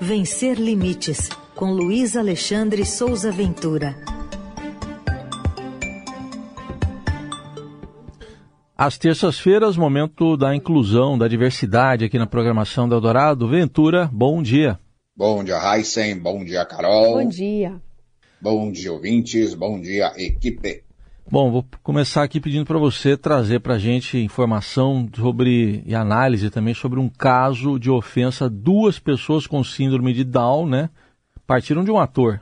Vencer Limites, com Luiz Alexandre Souza Ventura. Às terças-feiras, momento da inclusão, da diversidade aqui na programação da Eldorado. Ventura, bom dia. Bom dia, Heisen. Bom dia, Carol. Bom dia. Bom dia, ouvintes. Bom dia, equipe. Bom, vou começar aqui pedindo para você trazer para a gente informação sobre e análise também sobre um caso de ofensa. Duas pessoas com síndrome de Down, né? Partiram de um ator.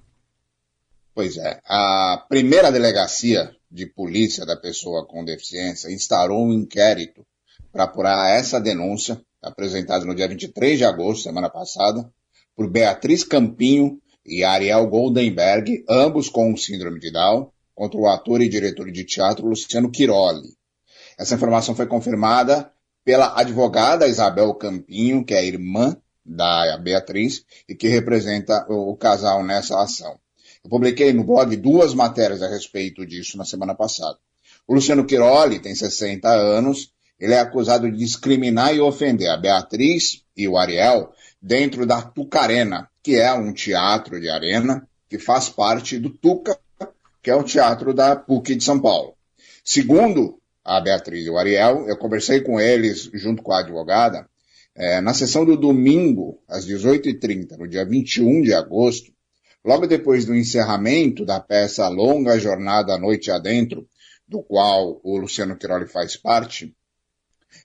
Pois é. A primeira delegacia de polícia da pessoa com deficiência instaurou um inquérito para apurar essa denúncia, apresentada no dia 23 de agosto, semana passada, por Beatriz Campinho e Ariel Goldenberg, ambos com síndrome de Down, contra o ator e diretor de teatro Luciano Quiroli. Essa informação foi confirmada pela advogada Isabel Campinho, que é irmã da Beatriz e que representa o casal nessa ação. Eu publiquei no blog duas matérias a respeito disso na semana passada. O Luciano Quiroli tem 60 anos, ele é acusado de discriminar e ofender a Beatriz e o Ariel dentro da Tucarena, que é um teatro de arena que faz parte do Tuca, que é o teatro da PUC de São Paulo. Segundo a Beatriz e o Ariel, eu conversei com eles junto com a advogada, é, na sessão do domingo, às 18h30, no dia 21 de agosto, logo depois do encerramento da peça Longa Jornada à Noite Adentro, do qual o Luciano Quiroli faz parte,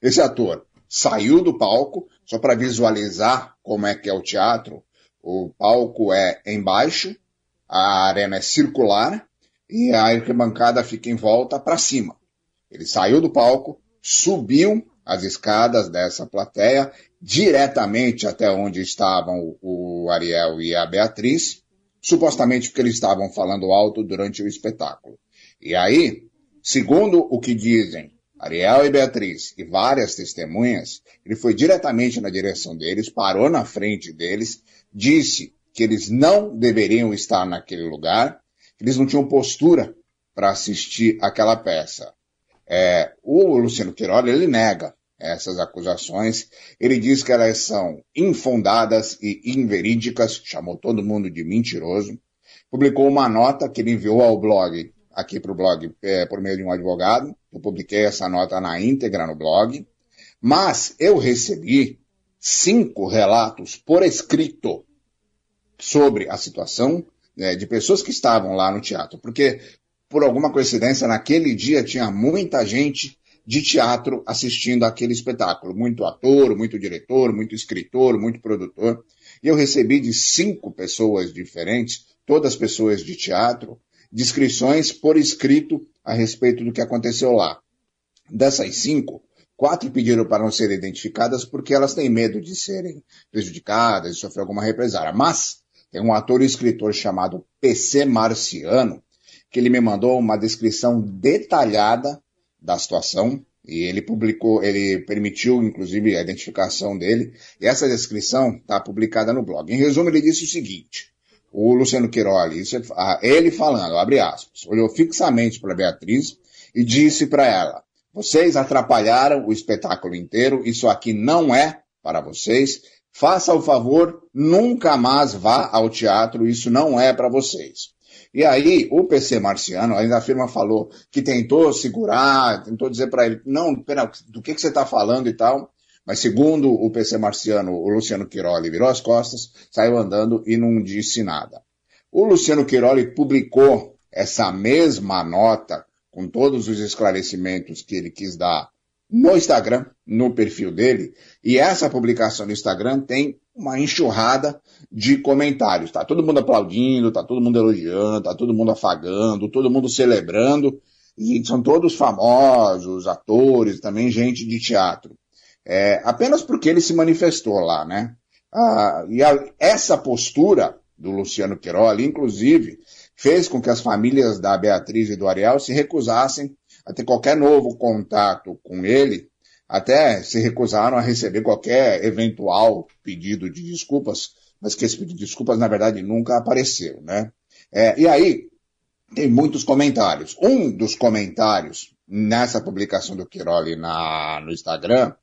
esse ator saiu do palco, só para visualizar como é que é o teatro. O palco é embaixo, a arena é circular e a arquibancada fica em volta para cima. Ele saiu do palco, subiu as escadas dessa plateia diretamente até onde estavam o Ariel e a Beatriz, supostamente porque eles estavam falando alto durante o espetáculo. E aí, segundo o que dizem Ariel e Beatriz e várias testemunhas, ele foi diretamente na direção deles, parou na frente deles, disse que eles não deveriam estar naquele lugar, eles não tinham postura para assistir aquela peça. É, o Luciano Queiroz, ele nega essas acusações. Ele diz que elas são infundadas e inverídicas, chamou todo mundo de mentiroso. Publicou uma nota que ele enviou ao blog, aqui para o blog, é, por meio de um advogado. Eu publiquei essa nota na íntegra no blog. Mas eu recebi cinco relatos por escrito sobre a situação né, de pessoas que estavam lá no teatro. Porque, por alguma coincidência, naquele dia tinha muita gente de teatro assistindo aquele espetáculo. Muito ator, muito diretor, muito escritor, muito produtor. E eu recebi de cinco pessoas diferentes, todas pessoas de teatro, descrições por escrito a respeito do que aconteceu lá. Dessas cinco, quatro pediram para não serem identificadas porque elas têm medo de serem prejudicadas, de sofrer alguma represária. Mas tem um ator e escritor chamado PC Marciano, que ele me mandou uma descrição detalhada da situação e ele publicou, ele permitiu inclusive a identificação dele e essa descrição está publicada no blog. Em resumo, ele disse o seguinte: o Luciano Quiroli, é, ele falando, abre aspas, olhou fixamente para Beatriz e disse para ela: vocês atrapalharam o espetáculo inteiro, isso aqui não é para vocês. Faça o favor, nunca mais vá ao teatro, isso não é para vocês. E aí, o PC Marciano, ainda a firma falou que tentou segurar, tentou dizer para ele, não, pera, do que, que você está falando e tal. Mas segundo o PC Marciano, o Luciano Quiroli virou as costas, saiu andando e não disse nada. O Luciano Quiroli publicou essa mesma nota, com todos os esclarecimentos que ele quis dar no Instagram, no perfil dele, e essa publicação no Instagram tem uma enxurrada de comentários. Tá todo mundo aplaudindo, tá todo mundo elogiando, tá todo mundo afagando, todo mundo celebrando, e são todos famosos, atores, também gente de teatro. É, apenas porque ele se manifestou lá, né? Ah, e a, essa postura do Luciano Queiroz, inclusive, fez com que as famílias da Beatriz e do Ariel se recusassem a ter qualquer novo contato com ele, até se recusaram a receber qualquer eventual pedido de desculpas, mas que esse pedido de desculpas, na verdade, nunca apareceu, né? É, e aí, tem muitos comentários. Um dos comentários nessa publicação do Quiroli na, no Instagram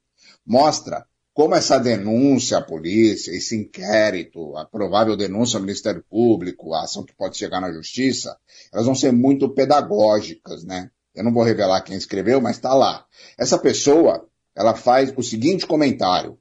mostra como essa denúncia à polícia, esse inquérito, a provável denúncia ao Ministério Público, a ação que pode chegar na Justiça, elas vão ser muito pedagógicas, né? Eu não vou revelar quem escreveu, mas está lá. Essa pessoa, ela faz o seguinte comentário.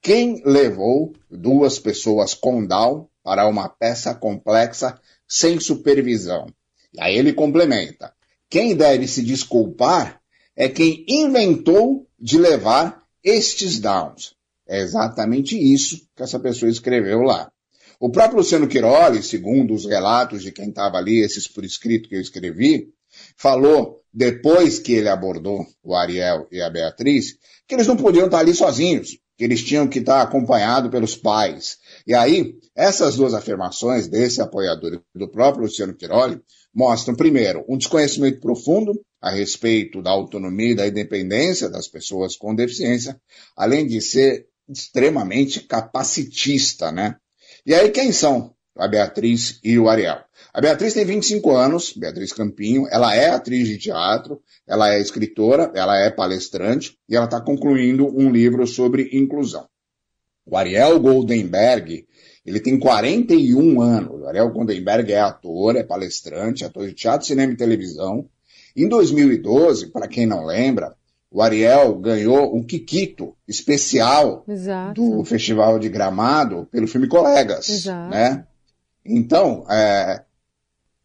Quem levou duas pessoas com Down para uma peça complexa sem supervisão? E aí ele complementa. Quem deve se desculpar é quem inventou de levar estes downs. É exatamente isso que essa pessoa escreveu lá. O próprio Luciano Quiroli, segundo os relatos de quem estava ali, esses por escrito que eu escrevi, falou, depois que ele abordou o Ariel e a Beatriz, que eles não podiam estar ali sozinhos, que eles tinham que estar acompanhados pelos pais. E aí, essas duas afirmações desse apoiador e do próprio Luciano Quiroli mostram, primeiro, um desconhecimento profundo a respeito da autonomia e da independência das pessoas com deficiência, além de ser extremamente capacitista, né? E aí quem são a Beatriz e o Ariel? A Beatriz tem 25 anos, Beatriz Campinho, ela é atriz de teatro, ela é escritora, ela é palestrante e ela está concluindo um livro sobre inclusão. O Ariel Goldenberg, ele tem 41 anos. O Ariel Goldenberg é ator, é palestrante, ator de teatro, cinema e televisão. Em 2012, para quem não lembra, o Ariel ganhou um Kikito especial Exato. do Festival de Gramado pelo filme Colegas, Exato. né? Então, é,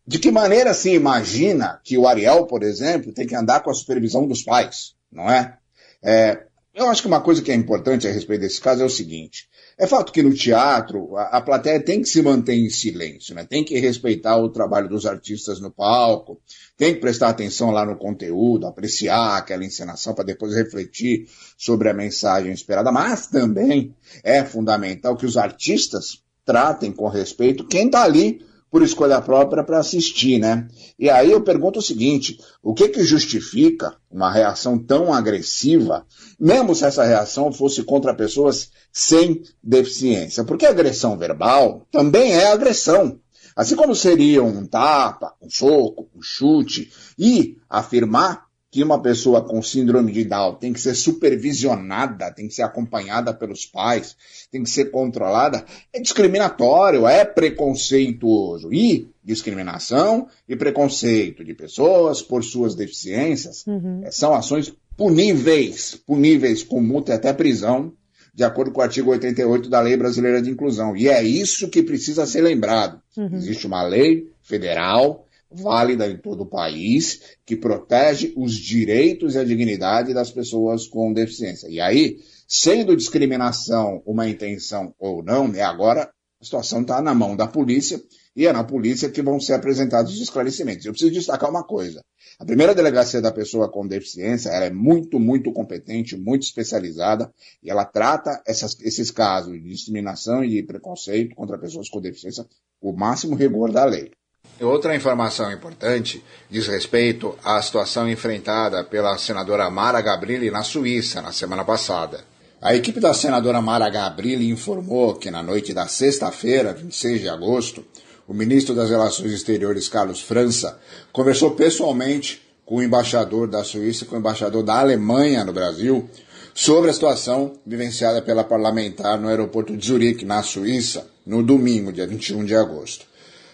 de que maneira se imagina que o Ariel, por exemplo, tem que andar com a supervisão dos pais, não é? é eu acho que uma coisa que é importante a respeito desse caso é o seguinte: é fato que no teatro a, a plateia tem que se manter em silêncio, né? tem que respeitar o trabalho dos artistas no palco, tem que prestar atenção lá no conteúdo, apreciar aquela encenação para depois refletir sobre a mensagem esperada, mas também é fundamental que os artistas tratem com respeito quem está ali por escolha própria para assistir, né? E aí eu pergunto o seguinte: o que que justifica uma reação tão agressiva, mesmo se essa reação fosse contra pessoas sem deficiência? Porque agressão verbal também é agressão. Assim como seria um tapa, um soco, um chute, e afirmar que uma pessoa com síndrome de Down tem que ser supervisionada, tem que ser acompanhada pelos pais, tem que ser controlada, é discriminatório, é preconceituoso. E discriminação e preconceito de pessoas por suas deficiências uhum. são ações puníveis, puníveis com multa e até prisão, de acordo com o artigo 88 da Lei Brasileira de Inclusão. E é isso que precisa ser lembrado. Uhum. Existe uma lei federal válida em todo o país, que protege os direitos e a dignidade das pessoas com deficiência. E aí, sendo discriminação uma intenção ou não, né, agora a situação está na mão da polícia e é na polícia que vão ser apresentados os esclarecimentos. Eu preciso destacar uma coisa. A primeira delegacia da pessoa com deficiência ela é muito, muito competente, muito especializada e ela trata essas, esses casos de discriminação e de preconceito contra pessoas com deficiência com o máximo rigor da lei. Outra informação importante diz respeito à situação enfrentada pela senadora Mara Gabrilli na Suíça na semana passada. A equipe da senadora Mara Gabrilli informou que na noite da sexta-feira, 26 de agosto, o ministro das Relações Exteriores, Carlos França, conversou pessoalmente com o embaixador da Suíça e com o embaixador da Alemanha no Brasil sobre a situação vivenciada pela parlamentar no aeroporto de Zurique, na Suíça, no domingo, dia 21 de agosto.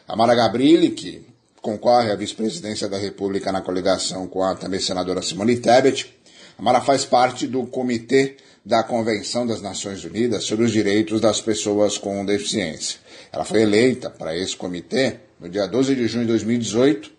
A Mara Gabrilli, que concorre à vice-presidência da República na coligação com a também senadora Simone Tebet, a Mara faz parte do Comitê da Convenção das Nações Unidas sobre os Direitos das Pessoas com Deficiência. Ela foi eleita para esse comitê no dia 12 de junho de 2018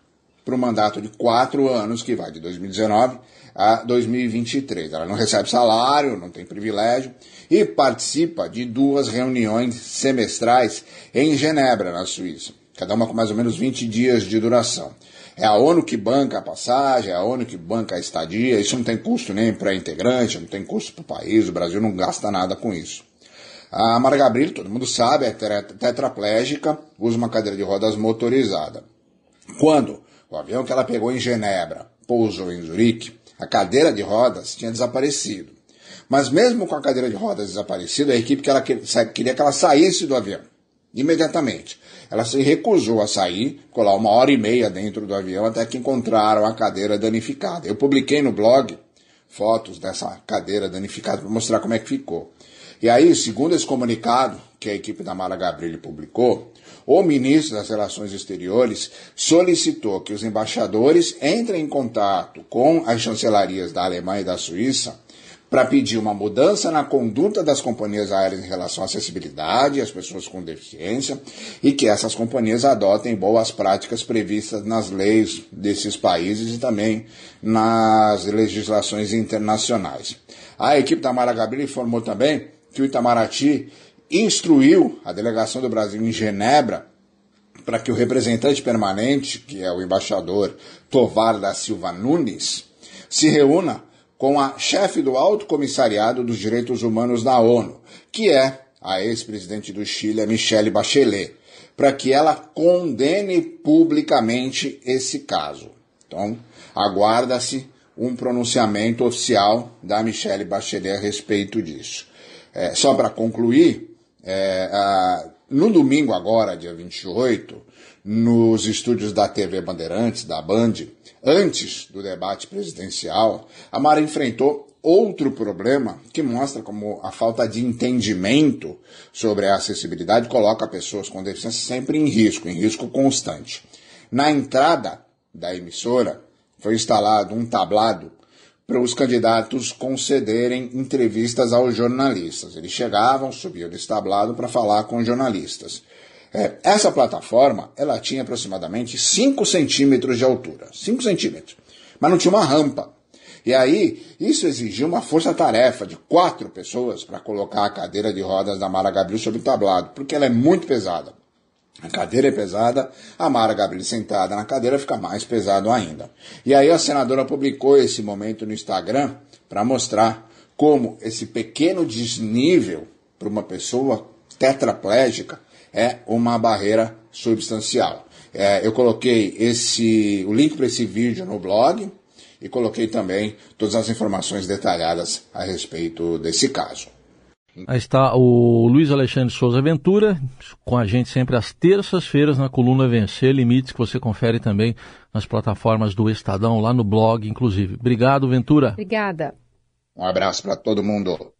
para um mandato de quatro anos que vai de 2019 a 2023. Ela não recebe salário, não tem privilégio e participa de duas reuniões semestrais em Genebra, na Suíça cada uma com mais ou menos 20 dias de duração. É a ONU que banca a passagem, é a ONU que banca a estadia, isso não tem custo nem para integrante, não tem custo para o país, o Brasil não gasta nada com isso. A Mara Gabriel, todo mundo sabe, é tetraplégica, usa uma cadeira de rodas motorizada. Quando o avião que ela pegou em Genebra pousou em Zurique, a cadeira de rodas tinha desaparecido. Mas mesmo com a cadeira de rodas desaparecida, a equipe que ela queria que ela saísse do avião imediatamente. Ela se recusou a sair, ficou lá uma hora e meia dentro do avião até que encontraram a cadeira danificada. Eu publiquei no blog fotos dessa cadeira danificada para mostrar como é que ficou. E aí, segundo esse comunicado que a equipe da Mara Gabrilli publicou, o ministro das Relações Exteriores solicitou que os embaixadores entrem em contato com as chancelarias da Alemanha e da Suíça para pedir uma mudança na conduta das companhias aéreas em relação à acessibilidade às pessoas com deficiência e que essas companhias adotem boas práticas previstas nas leis desses países e também nas legislações internacionais. A equipe da Mara Gabriel informou também que o Itamaraty instruiu a delegação do Brasil em Genebra para que o representante permanente, que é o embaixador Tovar da Silva Nunes, se reúna com a chefe do Alto Comissariado dos Direitos Humanos da ONU, que é a ex-presidente do Chile, Michelle Bachelet, para que ela condene publicamente esse caso. Então, aguarda-se um pronunciamento oficial da Michelle Bachelet a respeito disso. É, só para concluir, é, a, no domingo agora, dia 28, nos estúdios da TV Bandeirantes, da Band, antes do debate presidencial, a Mara enfrentou outro problema que mostra como a falta de entendimento sobre a acessibilidade coloca pessoas com deficiência sempre em risco, em risco constante. Na entrada da emissora foi instalado um tablado para os candidatos concederem entrevistas aos jornalistas. Eles chegavam, subiam desse tablado para falar com jornalistas. É, essa plataforma, ela tinha aproximadamente 5 centímetros de altura. 5 centímetros. Mas não tinha uma rampa. E aí, isso exigia uma força-tarefa de quatro pessoas para colocar a cadeira de rodas da Mara Gabriel sobre o tablado, porque ela é muito pesada. A cadeira é pesada, a Mara Gabriel sentada na cadeira fica mais pesado ainda. E aí a senadora publicou esse momento no Instagram para mostrar como esse pequeno desnível para uma pessoa tetraplégica é uma barreira substancial. É, eu coloquei esse, o link para esse vídeo no blog e coloquei também todas as informações detalhadas a respeito desse caso. Aí está o Luiz Alexandre Souza Ventura, com a gente sempre às terças-feiras na coluna Vencer Limites, que você confere também nas plataformas do Estadão, lá no blog, inclusive. Obrigado, Ventura. Obrigada. Um abraço para todo mundo.